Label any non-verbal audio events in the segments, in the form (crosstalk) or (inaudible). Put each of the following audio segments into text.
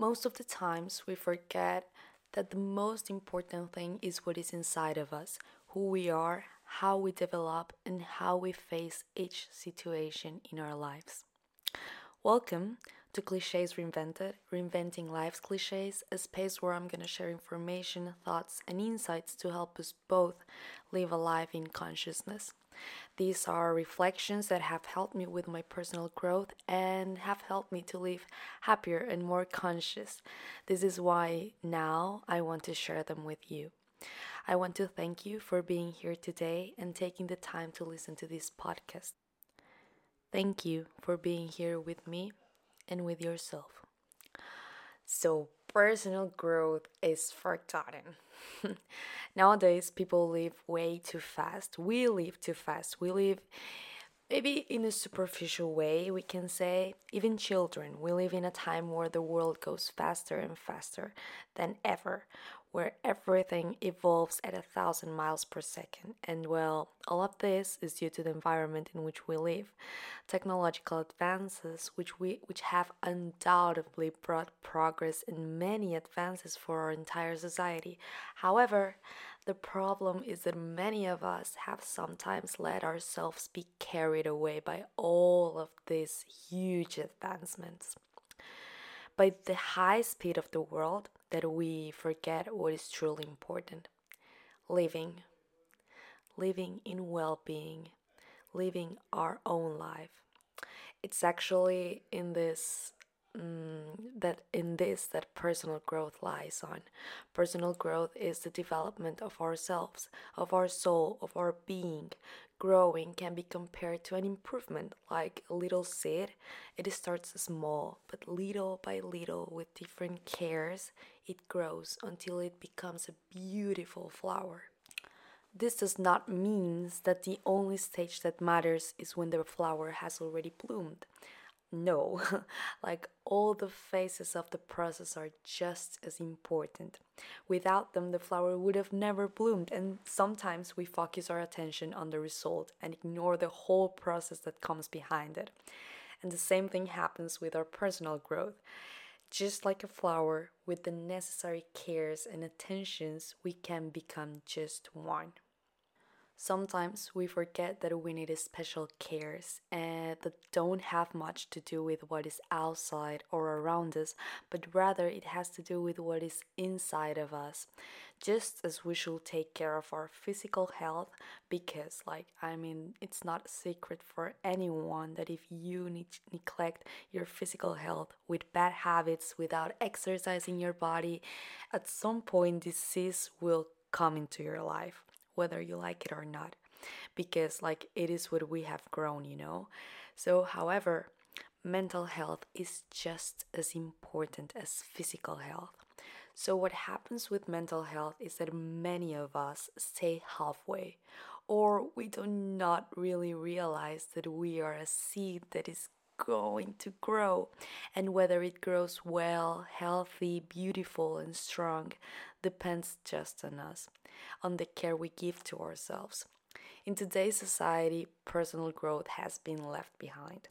Most of the times we forget that the most important thing is what is inside of us, who we are, how we develop, and how we face each situation in our lives. Welcome to Clichés Reinvented, Reinventing Life's Clichés, a space where I'm going to share information, thoughts, and insights to help us both live a life in consciousness. These are reflections that have helped me with my personal growth and have helped me to live happier and more conscious. This is why now I want to share them with you. I want to thank you for being here today and taking the time to listen to this podcast. Thank you for being here with me and with yourself. So, personal growth is forgotten. (laughs) Nowadays, people live way too fast. We live too fast. We live maybe in a superficial way, we can say. Even children, we live in a time where the world goes faster and faster than ever, where everything evolves at a thousand miles per second. And well, all of this is due to the environment in which we live. Technological advances, which we which have undoubtedly brought progress and many advances for our entire society. However, the problem is that many of us have sometimes let ourselves be carried away by all of these huge advancements. By the high speed of the world, that we forget what is truly important living, living in well being, living our own life. It's actually in this mm, that in this that personal growth lies on. Personal growth is the development of ourselves, of our soul, of our being. Growing can be compared to an improvement, like a little seed. It starts small, but little by little, with different cares, it grows until it becomes a beautiful flower. This does not mean that the only stage that matters is when the flower has already bloomed. No, (laughs) like all the phases of the process are just as important. Without them, the flower would have never bloomed, and sometimes we focus our attention on the result and ignore the whole process that comes behind it. And the same thing happens with our personal growth. Just like a flower, with the necessary cares and attentions, we can become just one. Sometimes we forget that we need special cares and that don't have much to do with what is outside or around us, but rather it has to do with what is inside of us. Just as we should take care of our physical health, because, like, I mean, it's not a secret for anyone that if you ne- neglect your physical health with bad habits, without exercising your body, at some point disease will come into your life whether you like it or not because like it is what we have grown you know? So however mental health is just as important as physical health. So what happens with mental health is that many of us stay halfway or we do not really realize that we are a seed that is going to grow and whether it grows well, healthy, beautiful, and strong depends just on us, on the care we give to ourselves. In today's society, personal growth has been left behind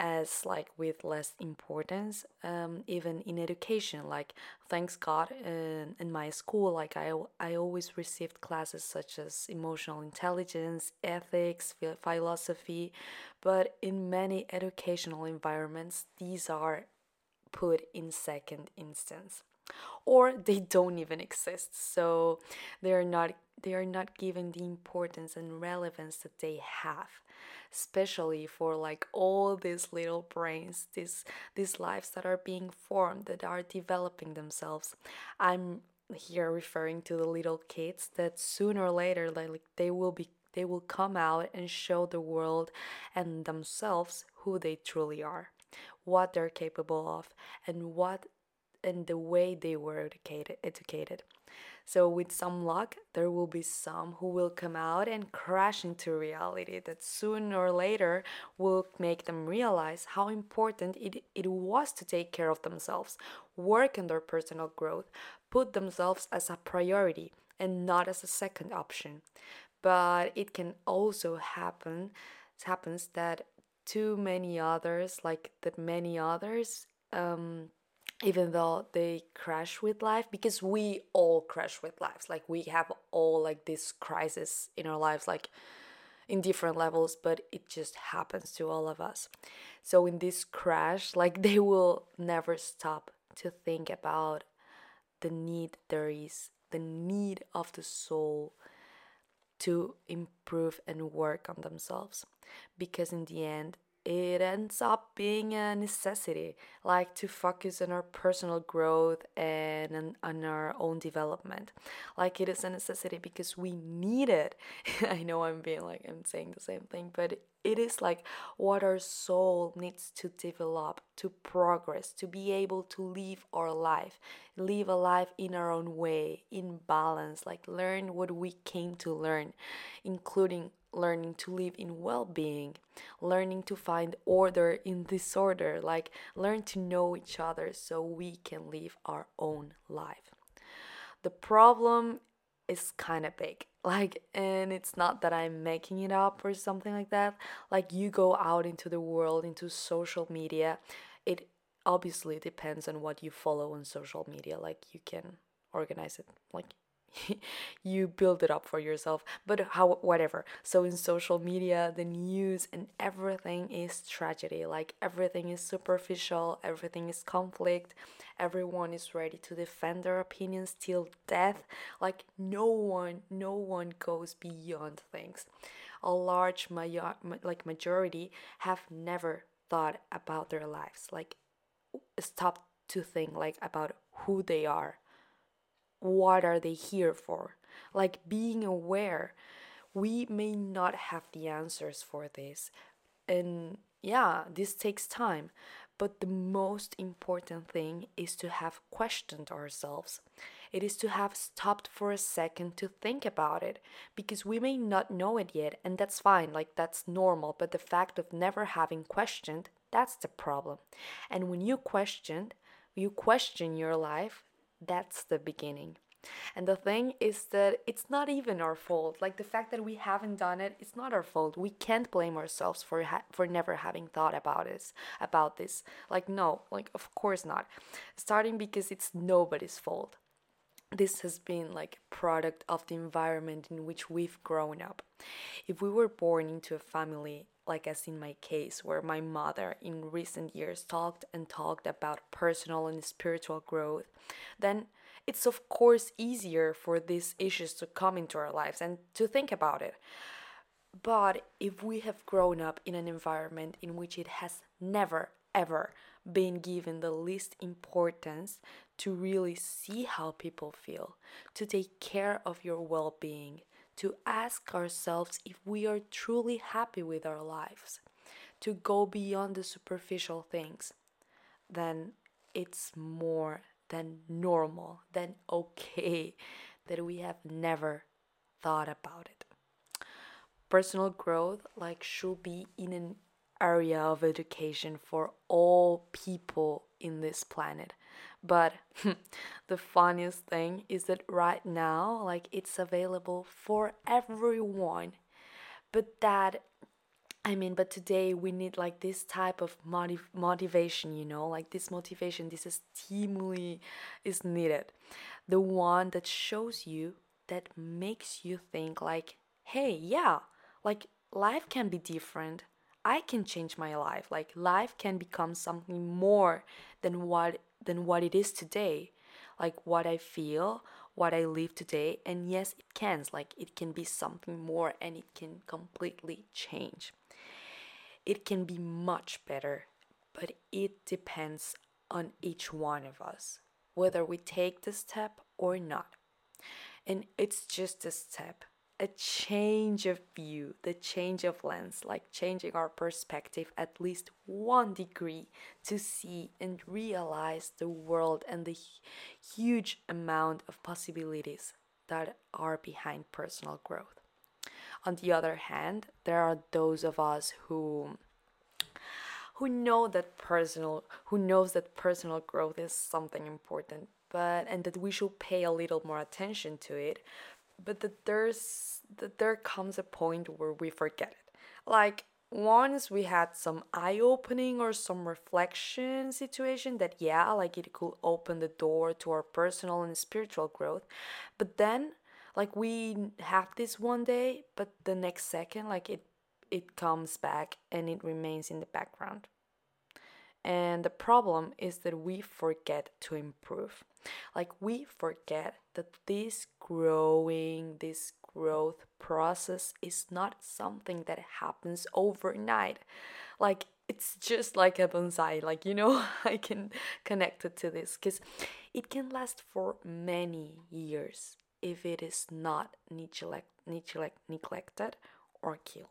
as like with less importance um, even in education like thanks god in, in my school like I, I always received classes such as emotional intelligence ethics philosophy but in many educational environments these are put in second instance or they don't even exist. So they are not they are not given the importance and relevance that they have especially for like all these little brains these these lives that are being formed that are developing themselves. I'm here referring to the little kids that sooner or later like they will be they will come out and show the world and themselves who they truly are what they're capable of and what and the way they were educated educated so, with some luck, there will be some who will come out and crash into reality that sooner or later will make them realize how important it, it was to take care of themselves, work on their personal growth, put themselves as a priority and not as a second option. But it can also happen, it happens that too many others, like that many others, um, even though they crash with life because we all crash with lives. Like we have all like this crisis in our lives like in different levels but it just happens to all of us. So in this crash (laughs) like they will never stop to think about the need there is the need of the soul to improve and work on themselves. Because in the end it ends up being a necessity, like to focus on our personal growth and on our own development. Like it is a necessity because we need it. (laughs) I know I'm being like, I'm saying the same thing, but it is like what our soul needs to develop, to progress, to be able to live our life, live a life in our own way, in balance, like learn what we came to learn, including learning to live in well being, learning to find order in disorder, like learn to know each other so we can live our own life. The problem is kind of big. (laughs) Like, and it's not that I'm making it up or something like that. Like, you go out into the world, into social media, it obviously depends on what you follow on social media. Like, you can organize it like (laughs) you build it up for yourself but how whatever. So in social media the news and everything is tragedy like everything is superficial everything is conflict everyone is ready to defend their opinions till death like no one no one goes beyond things. A large major, like majority have never thought about their lives like stop to think like about who they are what are they here for? Like being aware. We may not have the answers for this. And yeah, this takes time. But the most important thing is to have questioned ourselves. It is to have stopped for a second to think about it because we may not know it yet, and that's fine, like that's normal. But the fact of never having questioned, that's the problem. And when you questioned, you question your life, that's the beginning. And the thing is that it's not even our fault. Like the fact that we haven't done it, it's not our fault. We can't blame ourselves for ha- for never having thought about this about this. Like no, like of course not. Starting because it's nobody's fault. This has been like a product of the environment in which we've grown up. If we were born into a family like as in my case, where my mother in recent years talked and talked about personal and spiritual growth, then it's of course easier for these issues to come into our lives and to think about it. But if we have grown up in an environment in which it has never, ever been given the least importance to really see how people feel, to take care of your well being, to ask ourselves if we are truly happy with our lives, to go beyond the superficial things, then it's more than normal, than (laughs) okay that we have never thought about it. Personal growth like should be in an area of education for all people in this planet. But (laughs) the funniest thing is that right now, like it's available for everyone. But that, I mean, but today we need like this type of motiv- motivation, you know, like this motivation, this stimuli is needed. The one that shows you, that makes you think, like, hey, yeah, like life can be different. I can change my life. Like life can become something more than what than what it is today. Like what I feel, what I live today, and yes, it can. Like it can be something more and it can completely change. It can be much better, but it depends on each one of us whether we take the step or not. And it's just a step a change of view, the change of lens, like changing our perspective at least one degree to see and realize the world and the huge amount of possibilities that are behind personal growth. On the other hand, there are those of us who who know that personal who knows that personal growth is something important but and that we should pay a little more attention to it but that there's that there comes a point where we forget it. Like once we had some eye opening or some reflection situation that yeah like it could open the door to our personal and spiritual growth but then like we have this one day but the next second like it it comes back and it remains in the background and the problem is that we forget to improve like we forget that this growing this growth process is not something that happens overnight. Like it's just like a bonsai, like you know, (laughs) I can connect it to this because it can last for many years if it is not neglect, neglect, neglected or killed.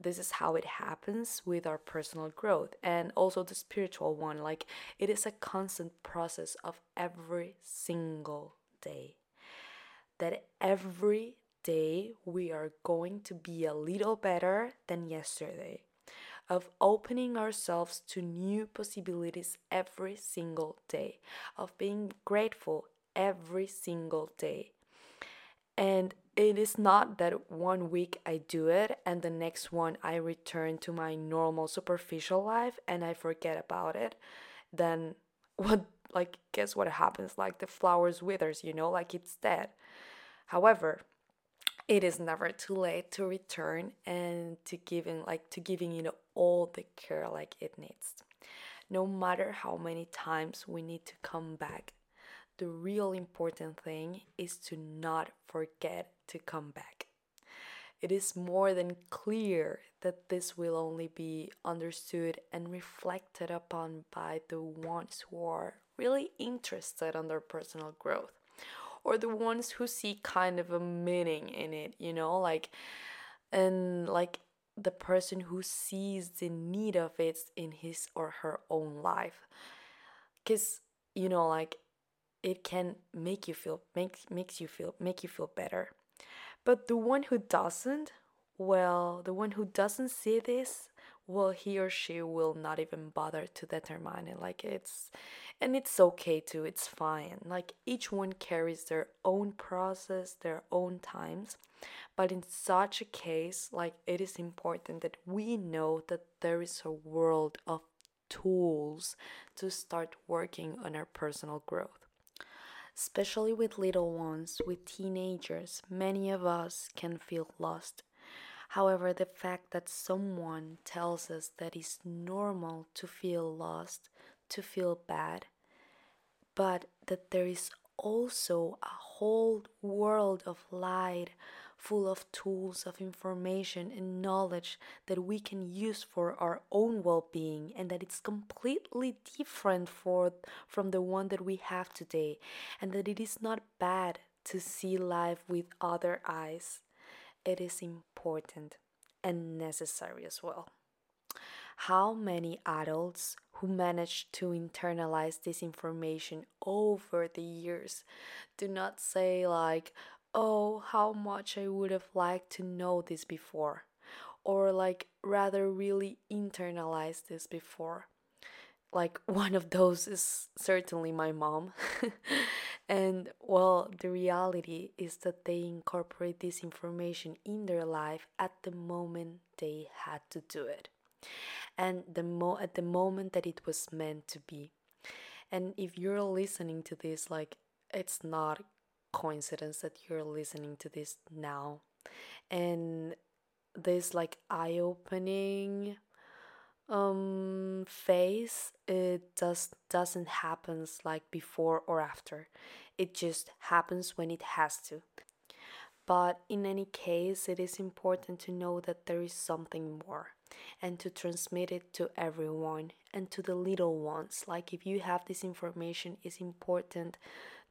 This is how it happens with our personal growth and also the spiritual one. Like it is a constant process of every single day that every day we are going to be a little better than yesterday, of opening ourselves to new possibilities every single day, of being grateful every single day. And it is not that one week I do it and the next one I return to my normal superficial life and I forget about it. Then (laughs) what like guess what happens like the flowers withers you know like it's dead However, it is never too late to return and to giving like to giving know all the care like it needs. No matter how many times we need to come back, the real important thing is to not forget to come back. It is more than clear that this will only be understood and reflected upon by the ones who are really interested in their personal growth or the ones who see kind of a meaning in it, you know, like and like the person who sees the need of it in his or her own life. Cuz you know, like it can make you feel make makes you feel make you feel better. But the one who doesn't, well, the one who doesn't see this, well, he or she will not even bother to determine it. Like it's and it's okay too it's fine like each one carries their own process their own times but in such a case like it is important that we know that there is a world of tools to start working on our personal growth especially with little ones with teenagers many of us can feel lost. However, the fact that someone tells us that it's normal to feel lost to feel bad, but that there is also a whole world of light full of tools of information and knowledge that we can use for our own well-being and that it's completely different for from the one that we have today and that it is not bad to see life with other eyes. It is important and necessary as well. How many adults who manage to internalize this information over the years do not say, like, oh, how much I would have liked to know this before, or like, rather, really internalize this before. Like, (laughs) one of those is certainly my mom. (laughs) and well, the reality is that they incorporate this information in their life at the moment they had to do it and the mo at the moment that it was meant to be. And if you're listening to this, like it's not coincidence that you're listening to this now. And this like eye-opening um phase it just doesn't happens like before or after it just happens when it has to but in any case it is important to know that there is something more and to transmit it to everyone and to the little ones. Like if you have this information, it's important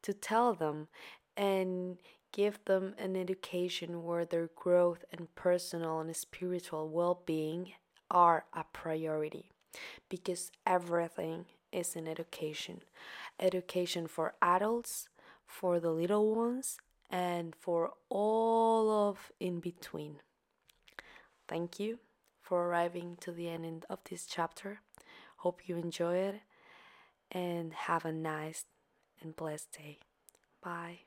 to tell them and give them an education where their growth and personal and spiritual well being are a priority because everything is an education education for adults, for the little ones, and for all of in between. Thank you for arriving to the end of this chapter. Hope you enjoy it and have a nice and blessed day. Bye.